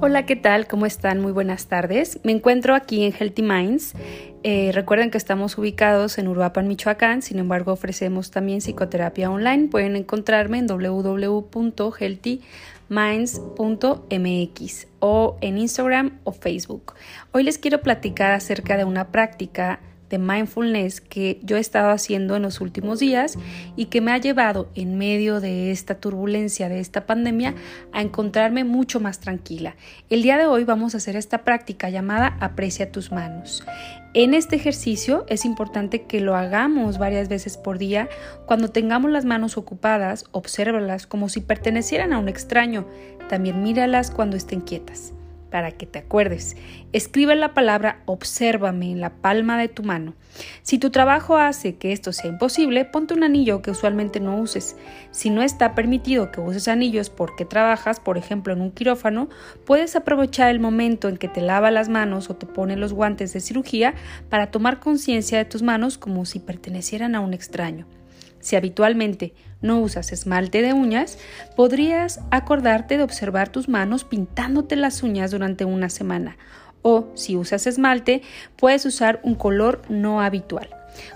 Hola, ¿qué tal? ¿Cómo están? Muy buenas tardes. Me encuentro aquí en Healthy Minds. Eh, recuerden que estamos ubicados en Uruapan, Michoacán. Sin embargo, ofrecemos también psicoterapia online. Pueden encontrarme en www.healthyminds.mx o en Instagram o Facebook. Hoy les quiero platicar acerca de una práctica de mindfulness que yo he estado haciendo en los últimos días y que me ha llevado en medio de esta turbulencia de esta pandemia a encontrarme mucho más tranquila. El día de hoy vamos a hacer esta práctica llamada aprecia tus manos. En este ejercicio es importante que lo hagamos varias veces por día. Cuando tengamos las manos ocupadas, obsérvalas como si pertenecieran a un extraño. También míralas cuando estén quietas para que te acuerdes. Escribe la palabra obsérvame en la palma de tu mano. Si tu trabajo hace que esto sea imposible, ponte un anillo que usualmente no uses. Si no está permitido que uses anillos porque trabajas, por ejemplo, en un quirófano, puedes aprovechar el momento en que te lava las manos o te pone los guantes de cirugía para tomar conciencia de tus manos como si pertenecieran a un extraño. Si habitualmente no usas esmalte de uñas, podrías acordarte de observar tus manos pintándote las uñas durante una semana. O si usas esmalte, puedes usar un color no habitual.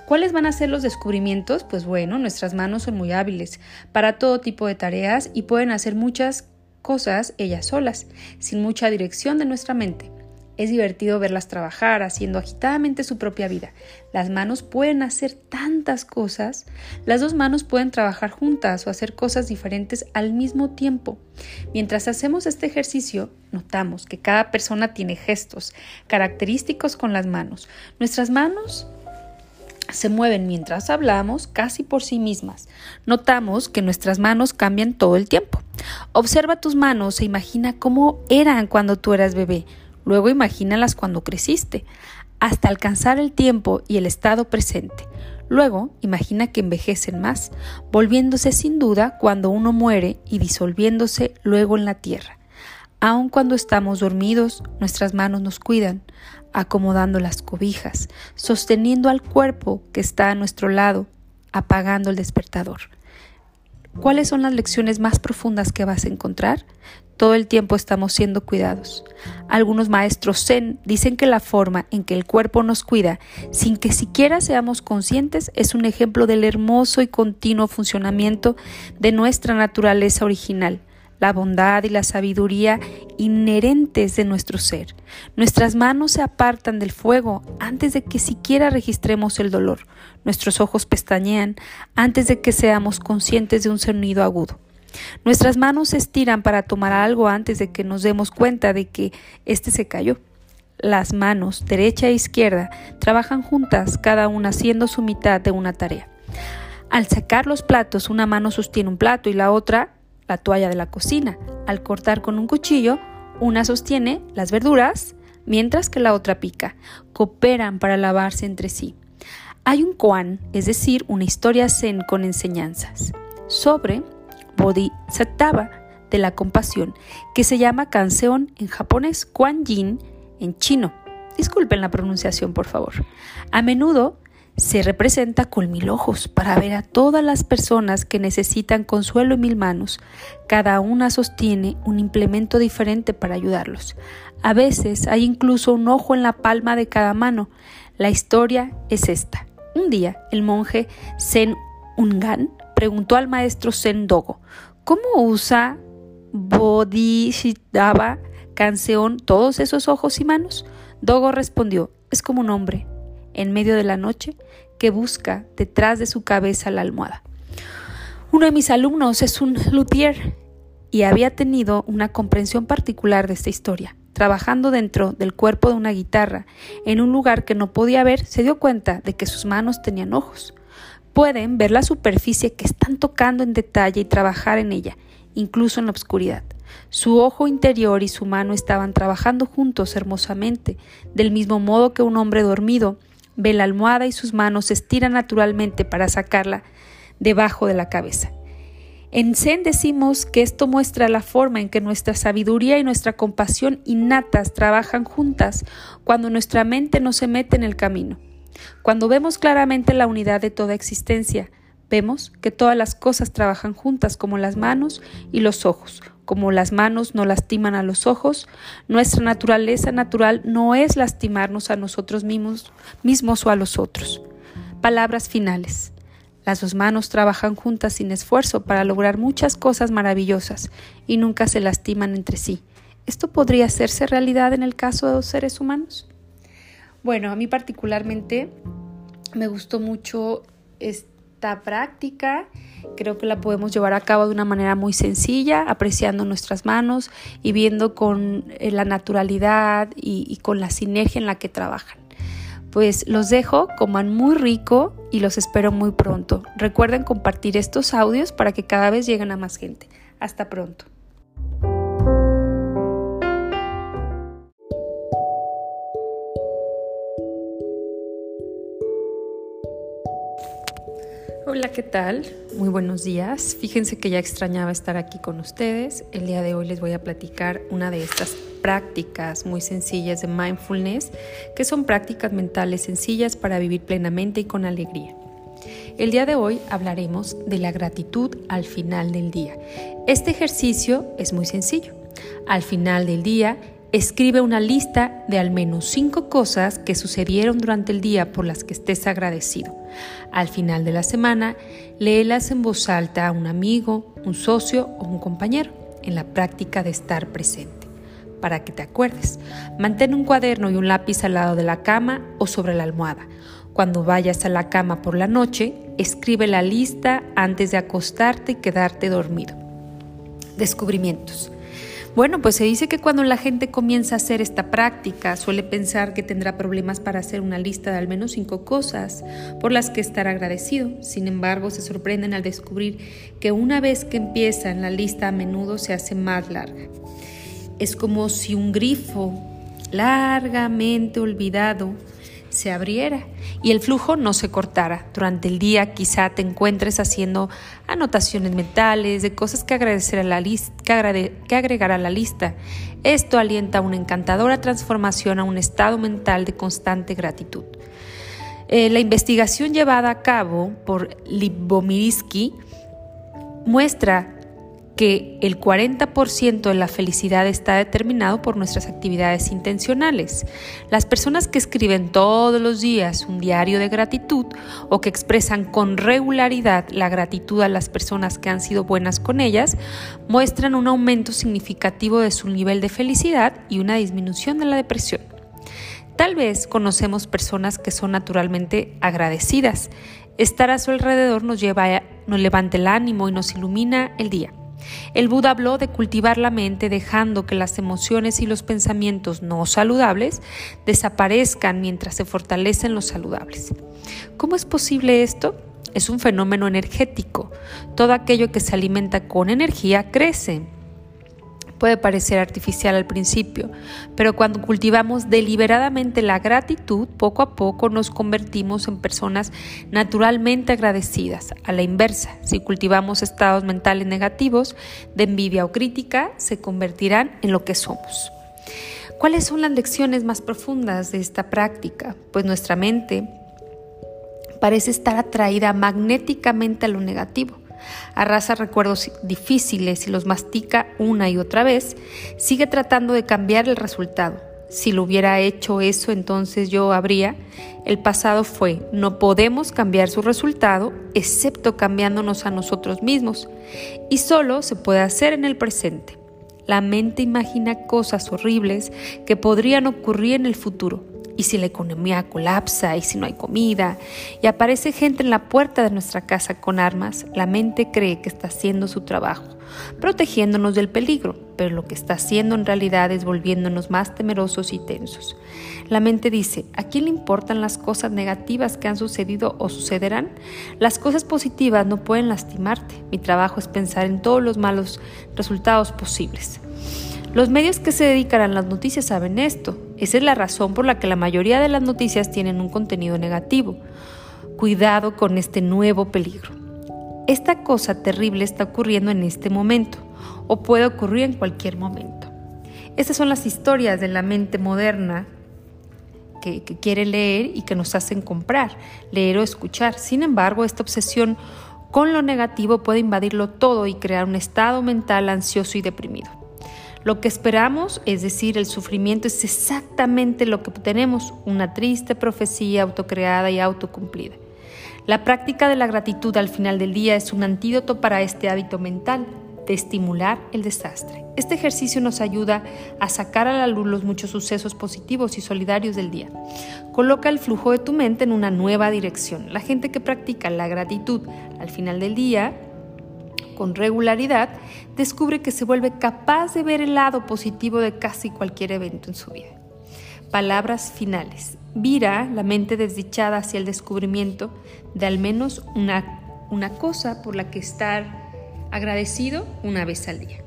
¿Cuáles van a ser los descubrimientos? Pues bueno, nuestras manos son muy hábiles para todo tipo de tareas y pueden hacer muchas cosas ellas solas, sin mucha dirección de nuestra mente. Es divertido verlas trabajar haciendo agitadamente su propia vida. Las manos pueden hacer tantas cosas. Las dos manos pueden trabajar juntas o hacer cosas diferentes al mismo tiempo. Mientras hacemos este ejercicio, notamos que cada persona tiene gestos característicos con las manos. Nuestras manos se mueven mientras hablamos casi por sí mismas. Notamos que nuestras manos cambian todo el tiempo. Observa tus manos e imagina cómo eran cuando tú eras bebé. Luego imagínalas cuando creciste, hasta alcanzar el tiempo y el estado presente. Luego imagina que envejecen más, volviéndose sin duda cuando uno muere y disolviéndose luego en la tierra. Aun cuando estamos dormidos, nuestras manos nos cuidan, acomodando las cobijas, sosteniendo al cuerpo que está a nuestro lado, apagando el despertador. ¿Cuáles son las lecciones más profundas que vas a encontrar? Todo el tiempo estamos siendo cuidados. Algunos maestros zen dicen que la forma en que el cuerpo nos cuida, sin que siquiera seamos conscientes, es un ejemplo del hermoso y continuo funcionamiento de nuestra naturaleza original la bondad y la sabiduría inherentes de nuestro ser. Nuestras manos se apartan del fuego antes de que siquiera registremos el dolor. Nuestros ojos pestañean antes de que seamos conscientes de un sonido agudo. Nuestras manos se estiran para tomar algo antes de que nos demos cuenta de que éste se cayó. Las manos, derecha e izquierda, trabajan juntas, cada una haciendo su mitad de una tarea. Al sacar los platos, una mano sostiene un plato y la otra la toalla de la cocina. Al cortar con un cuchillo, una sostiene las verduras, mientras que la otra pica. Cooperan para lavarse entre sí. Hay un koan, es decir, una historia zen con enseñanzas, sobre Bodhisattva de la compasión, que se llama canción en japonés, Kuan Yin en chino. Disculpen la pronunciación, por favor. A menudo se representa con mil ojos para ver a todas las personas que necesitan consuelo en mil manos. Cada una sostiene un implemento diferente para ayudarlos. A veces hay incluso un ojo en la palma de cada mano. La historia es esta. Un día el monje Zen Ungan preguntó al maestro Zen Dogo, ¿cómo usa Bodhisattva canción todos esos ojos y manos? Dogo respondió, es como un hombre, en medio de la noche que busca detrás de su cabeza la almohada. Uno de mis alumnos es un luthier y había tenido una comprensión particular de esta historia. Trabajando dentro del cuerpo de una guitarra, en un lugar que no podía ver, se dio cuenta de que sus manos tenían ojos. Pueden ver la superficie que están tocando en detalle y trabajar en ella, incluso en la oscuridad. Su ojo interior y su mano estaban trabajando juntos hermosamente, del mismo modo que un hombre dormido ve la almohada y sus manos se estiran naturalmente para sacarla debajo de la cabeza. En Zen decimos que esto muestra la forma en que nuestra sabiduría y nuestra compasión innatas trabajan juntas cuando nuestra mente no se mete en el camino. Cuando vemos claramente la unidad de toda existencia, vemos que todas las cosas trabajan juntas como las manos y los ojos, como las manos no lastiman a los ojos, nuestra naturaleza natural no es lastimarnos a nosotros mismos, mismos o a los otros. Palabras finales. Las dos manos trabajan juntas sin esfuerzo para lograr muchas cosas maravillosas y nunca se lastiman entre sí. ¿Esto podría hacerse realidad en el caso de los seres humanos? Bueno, a mí particularmente me gustó mucho esta práctica. Creo que la podemos llevar a cabo de una manera muy sencilla, apreciando nuestras manos y viendo con eh, la naturalidad y, y con la sinergia en la que trabajan. Pues los dejo, coman muy rico y los espero muy pronto. Recuerden compartir estos audios para que cada vez lleguen a más gente. Hasta pronto. Hola, ¿qué tal? Muy buenos días. Fíjense que ya extrañaba estar aquí con ustedes. El día de hoy les voy a platicar una de estas prácticas muy sencillas de mindfulness, que son prácticas mentales sencillas para vivir plenamente y con alegría. El día de hoy hablaremos de la gratitud al final del día. Este ejercicio es muy sencillo. Al final del día, Escribe una lista de al menos cinco cosas que sucedieron durante el día por las que estés agradecido. Al final de la semana, léelas en voz alta a un amigo, un socio o un compañero, en la práctica de estar presente. Para que te acuerdes, mantén un cuaderno y un lápiz al lado de la cama o sobre la almohada. Cuando vayas a la cama por la noche, escribe la lista antes de acostarte y quedarte dormido. Descubrimientos. Bueno, pues se dice que cuando la gente comienza a hacer esta práctica suele pensar que tendrá problemas para hacer una lista de al menos cinco cosas por las que estar agradecido. Sin embargo, se sorprenden al descubrir que una vez que empiezan la lista a menudo se hace más larga. Es como si un grifo largamente olvidado se abriera y el flujo no se cortara. Durante el día quizá te encuentres haciendo anotaciones mentales de cosas que, agradecer a la que, agregar a la lista. Esto alienta una encantadora transformación a un estado mental de constante gratitud. Eh, la investigación llevada a cabo por Libomirsky muestra que el 40% de la felicidad está determinado por nuestras actividades intencionales. Las personas que escriben todos los días un diario de gratitud o que expresan con regularidad la gratitud a las personas que han sido buenas con ellas, muestran un aumento significativo de su nivel de felicidad y una disminución de la depresión. Tal vez conocemos personas que son naturalmente agradecidas. Estar a su alrededor nos lleva a, nos levanta el ánimo y nos ilumina el día. El Buda habló de cultivar la mente dejando que las emociones y los pensamientos no saludables desaparezcan mientras se fortalecen los saludables. ¿Cómo es posible esto? Es un fenómeno energético. Todo aquello que se alimenta con energía crece puede parecer artificial al principio, pero cuando cultivamos deliberadamente la gratitud, poco a poco nos convertimos en personas naturalmente agradecidas. A la inversa, si cultivamos estados mentales negativos de envidia o crítica, se convertirán en lo que somos. ¿Cuáles son las lecciones más profundas de esta práctica? Pues nuestra mente parece estar atraída magnéticamente a lo negativo arrasa recuerdos difíciles y los mastica una y otra vez, sigue tratando de cambiar el resultado. Si lo hubiera hecho eso, entonces yo habría. El pasado fue, no podemos cambiar su resultado excepto cambiándonos a nosotros mismos. Y solo se puede hacer en el presente. La mente imagina cosas horribles que podrían ocurrir en el futuro y si la economía colapsa y si no hay comida y aparece gente en la puerta de nuestra casa con armas, la mente cree que está haciendo su trabajo, protegiéndonos del peligro, pero lo que está haciendo en realidad es volviéndonos más temerosos y tensos. La mente dice, ¿a quién le importan las cosas negativas que han sucedido o sucederán? Las cosas positivas no pueden lastimarte. Mi trabajo es pensar en todos los malos resultados posibles. Los medios que se dedican a las noticias saben esto. Esa es la razón por la que la mayoría de las noticias tienen un contenido negativo. Cuidado con este nuevo peligro. Esta cosa terrible está ocurriendo en este momento o puede ocurrir en cualquier momento. Estas son las historias de la mente moderna que, quiere leer y que nos hacen comprar, leer o escuchar. Sin embargo, esta obsesión con lo negativo puede invadirlo todo y crear un estado mental ansioso y deprimido. Lo que esperamos, es decir, el sufrimiento, es exactamente lo que tenemos, una triste profecía autocreada y autocumplida. La práctica de la gratitud al final del día es un antídoto para este hábito mental de estimular el desastre. Este ejercicio nos ayuda a sacar a la luz los muchos sucesos positivos y solidarios del día. Coloca el flujo de tu mente en una nueva dirección. La gente que practica la gratitud al final del día con regularidad descubre que se vuelve capaz de ver el lado positivo de casi cualquier evento en su vida. Palabras finales. Vira la mente desdichada hacia el descubrimiento de al menos una, una cosa por la que estar agradecido una vez al día.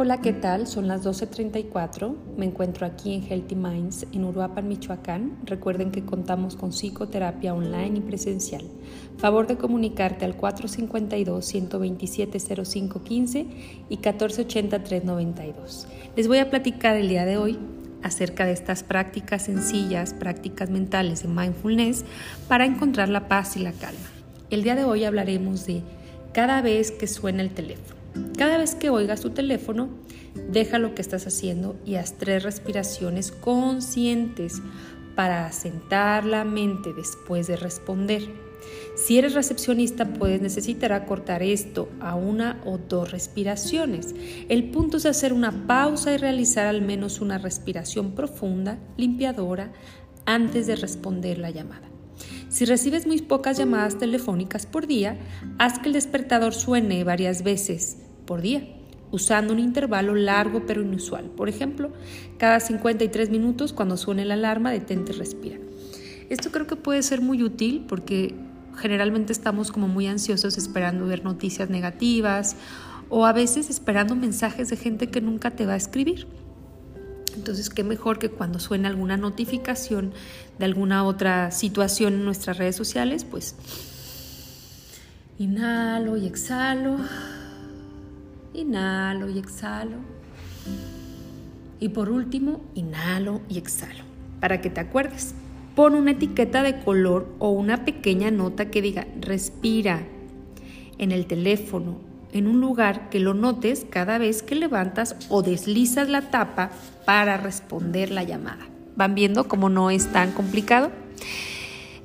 Hola, ¿qué tal? Son las 12.34. Me encuentro aquí en Healthy Minds en Uruapan, Michoacán. Recuerden que contamos con psicoterapia online y presencial. Favor de comunicarte al 452-127-0515 y 1480-392. Les voy a platicar el día de hoy acerca de estas prácticas sencillas, prácticas mentales de mindfulness para encontrar la paz y la calma. El día de hoy hablaremos de cada vez que suena el teléfono. Cada vez que oigas tu teléfono, deja lo que estás haciendo y haz tres respiraciones conscientes para asentar la mente después de responder. Si eres recepcionista, puedes necesitar acortar esto a una o dos respiraciones. El punto es hacer una pausa y realizar al menos una respiración profunda, limpiadora, antes de responder la llamada. Si recibes muy pocas llamadas telefónicas por día, haz que el despertador suene varias veces por día, usando un intervalo largo pero inusual. Por ejemplo, cada 53 minutos cuando suene la alarma, detente y respira. Esto creo que puede ser muy útil porque generalmente estamos como muy ansiosos esperando ver noticias negativas o a veces esperando mensajes de gente que nunca te va a escribir. Entonces, qué mejor que cuando suene alguna notificación de alguna otra situación en nuestras redes sociales, pues inhalo y exhalo Inhalo y exhalo. Y por último, inhalo y exhalo. Para que te acuerdes, pon una etiqueta de color o una pequeña nota que diga respira en el teléfono, en un lugar que lo notes cada vez que levantas o deslizas la tapa para responder la llamada. ¿Van viendo cómo no es tan complicado?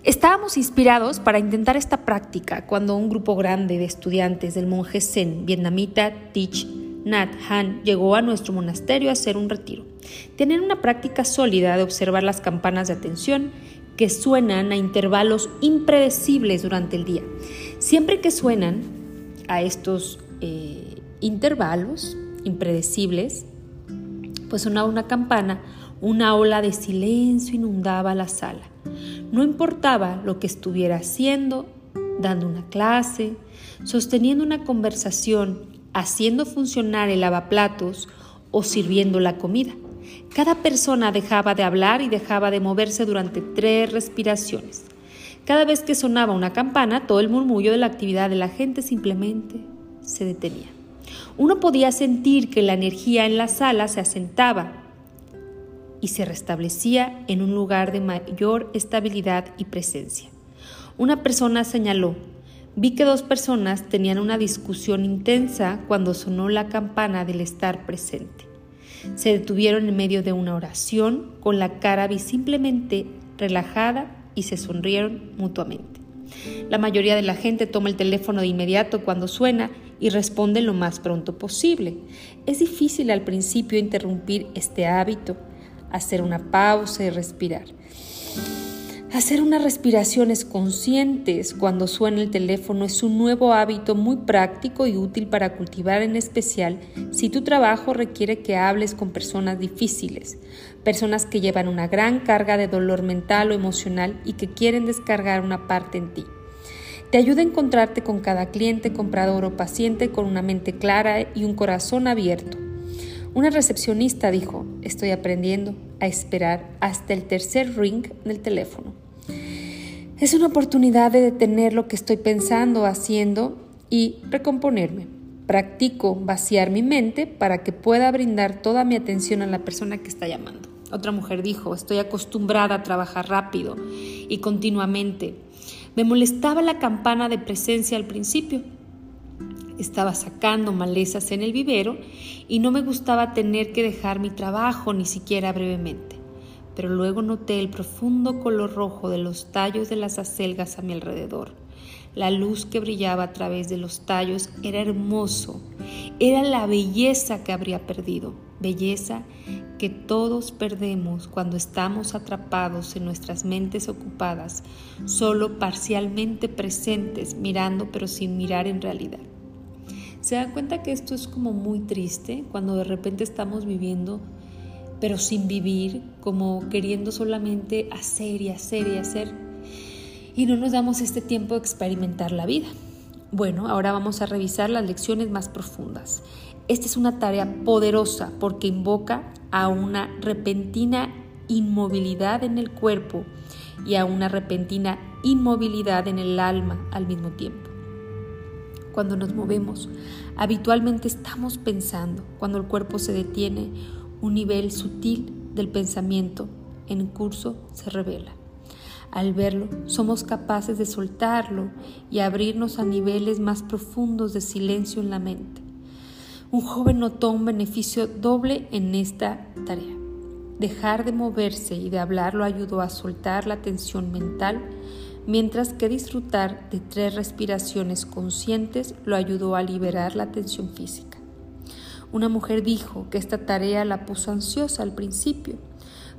Estábamos inspirados para intentar esta práctica cuando un grupo grande de estudiantes del monje Zen vietnamita Thich Nhat Han llegó a nuestro monasterio a hacer un retiro. Tenían una práctica sólida de observar las campanas de atención que suenan a intervalos impredecibles durante el día. Siempre que suenan a estos eh, intervalos impredecibles, pues sonaba una campana, una ola de silencio inundaba la sala. No importaba lo que estuviera haciendo, dando una clase, sosteniendo una conversación, haciendo funcionar el lavaplatos o sirviendo la comida. Cada persona dejaba de hablar y dejaba de moverse durante tres respiraciones. Cada vez que sonaba una campana, todo el murmullo de la actividad de la gente simplemente se detenía. Uno podía sentir que la energía en la sala se asentaba y se restablecía en un lugar de mayor estabilidad y presencia. Una persona señaló, vi que dos personas tenían una discusión intensa cuando sonó la campana del estar presente. Se detuvieron en medio de una oración con la cara visiblemente relajada y se sonrieron mutuamente. La mayoría de la gente toma el teléfono de inmediato cuando suena y responde lo más pronto posible. Es difícil al principio interrumpir este hábito hacer una pausa y respirar. Hacer unas respiraciones conscientes cuando suena el teléfono es un nuevo hábito muy práctico y útil para cultivar en especial si tu trabajo requiere que hables con personas difíciles, personas que llevan una gran carga de dolor mental o emocional y que quieren descargar una parte en ti. Te ayuda a encontrarte con cada cliente, comprador o paciente con una mente clara y un corazón abierto una recepcionista dijo, estoy aprendiendo a esperar hasta el tercer ring del teléfono. Es una oportunidad de detener lo que estoy pensando, haciendo y recomponerme. Practico vaciar mi mente para que pueda brindar toda mi atención a la persona que está llamando. Otra mujer dijo, estoy acostumbrada a trabajar rápido y continuamente. Me molestaba la campana de presencia al principio. Estaba sacando malezas en el vivero y no me gustaba tener que dejar mi trabajo ni siquiera brevemente. Pero luego noté el profundo color rojo de los tallos de las acelgas a mi alrededor. La luz que brillaba a través de los tallos era hermoso. Era la belleza que habría perdido. Belleza que todos perdemos cuando estamos atrapados en nuestras mentes ocupadas, solo parcialmente presentes, mirando pero sin mirar en realidad. ¿Se dan cuenta que esto es como muy triste cuando de repente estamos viviendo pero sin vivir, como queriendo solamente hacer y hacer y hacer? Y no nos damos este tiempo de experimentar la vida. Bueno, ahora vamos a revisar las lecciones más profundas. Esta es una tarea poderosa porque invoca a una repentina inmovilidad en el cuerpo y a una repentina inmovilidad en el alma al mismo tiempo. Cuando nos movemos, habitualmente estamos pensando. Cuando el cuerpo se detiene, un nivel sutil del pensamiento en curso se revela. Al verlo, somos capaces de soltarlo y abrirnos a niveles más profundos de silencio en la mente un joven notó un beneficio doble en esta tarea. Dejar de moverse y de hablar lo ayudó a soltar la tensión mental, mientras que disfrutar de tres respiraciones conscientes lo ayudó a liberar la tensión física. Una mujer dijo que esta tarea la puso ansiosa al principio.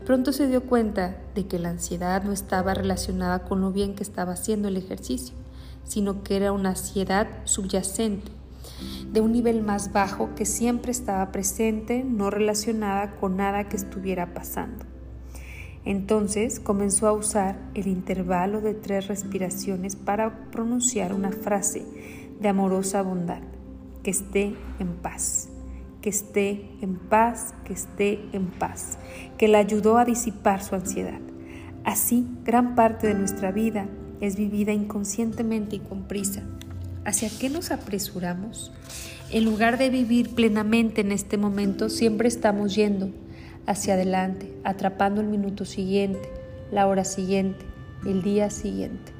Pronto se dio cuenta de que la ansiedad no estaba relacionada con lo bien que estaba haciendo el ejercicio, sino que era una ansiedad subyacente de un nivel más bajo que siempre estaba presente, no relacionada con nada que estuviera pasando. Entonces comenzó a usar el intervalo de tres respiraciones para pronunciar una frase de amorosa bondad, que esté en paz, que esté en paz, que esté en paz, que la ayudó a disipar su ansiedad. Así, gran parte de nuestra vida es vivida inconscientemente y con prisa, ¿Hacia qué nos apresuramos? En lugar de vivir plenamente en este momento, siempre estamos yendo hacia adelante, atrapando el minuto siguiente, la hora siguiente, el día siguiente.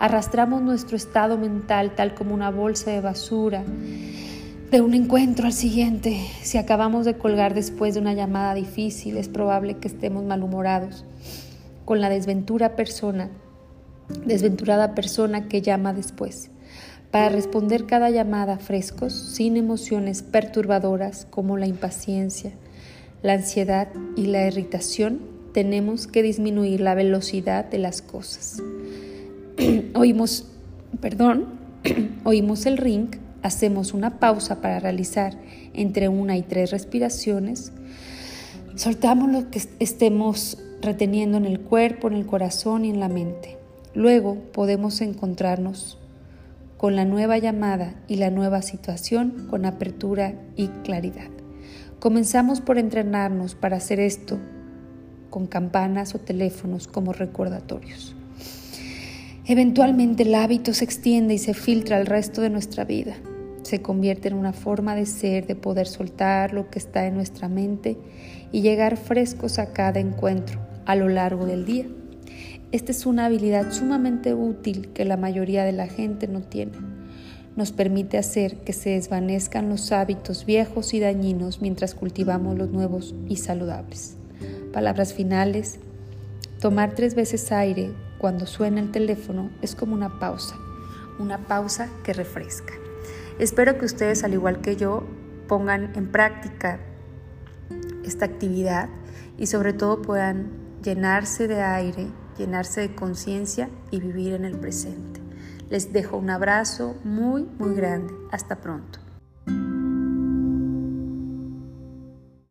Arrastramos nuestro estado mental tal como una bolsa de basura de un encuentro al siguiente. Si acabamos de colgar después de una llamada difícil, es probable que estemos malhumorados con la desventura persona, desventurada persona que llama después para responder cada llamada frescos, sin emociones perturbadoras como la impaciencia, la ansiedad y la irritación, tenemos que disminuir la velocidad de las cosas. oímos, perdón, oímos el ring, hacemos una pausa para realizar entre una y tres respiraciones, soltamos lo que estemos reteniendo en el cuerpo, en el corazón y en la mente. Luego podemos encontrarnos con la nueva llamada y la nueva situación con apertura y claridad. Comenzamos por entrenarnos para hacer esto con campanas o teléfonos como recordatorios. Eventualmente el hábito se extiende y se filtra al resto de nuestra vida. Se convierte en una forma de ser, de poder soltar lo que está en nuestra mente y llegar frescos a cada encuentro a lo largo del día. Esta es una habilidad sumamente útil que la mayoría de la gente no tiene. Nos permite hacer que se desvanezcan los hábitos viejos y dañinos mientras cultivamos los nuevos y saludables. Palabras finales. Tomar tres veces aire cuando suena el teléfono es como una pausa, una pausa que refresca. Espero que ustedes, al igual que yo, pongan en práctica esta actividad y sobre todo puedan llenarse de aire llenarse de conciencia y vivir en el presente. Les dejo un abrazo muy, muy grande. Hasta pronto.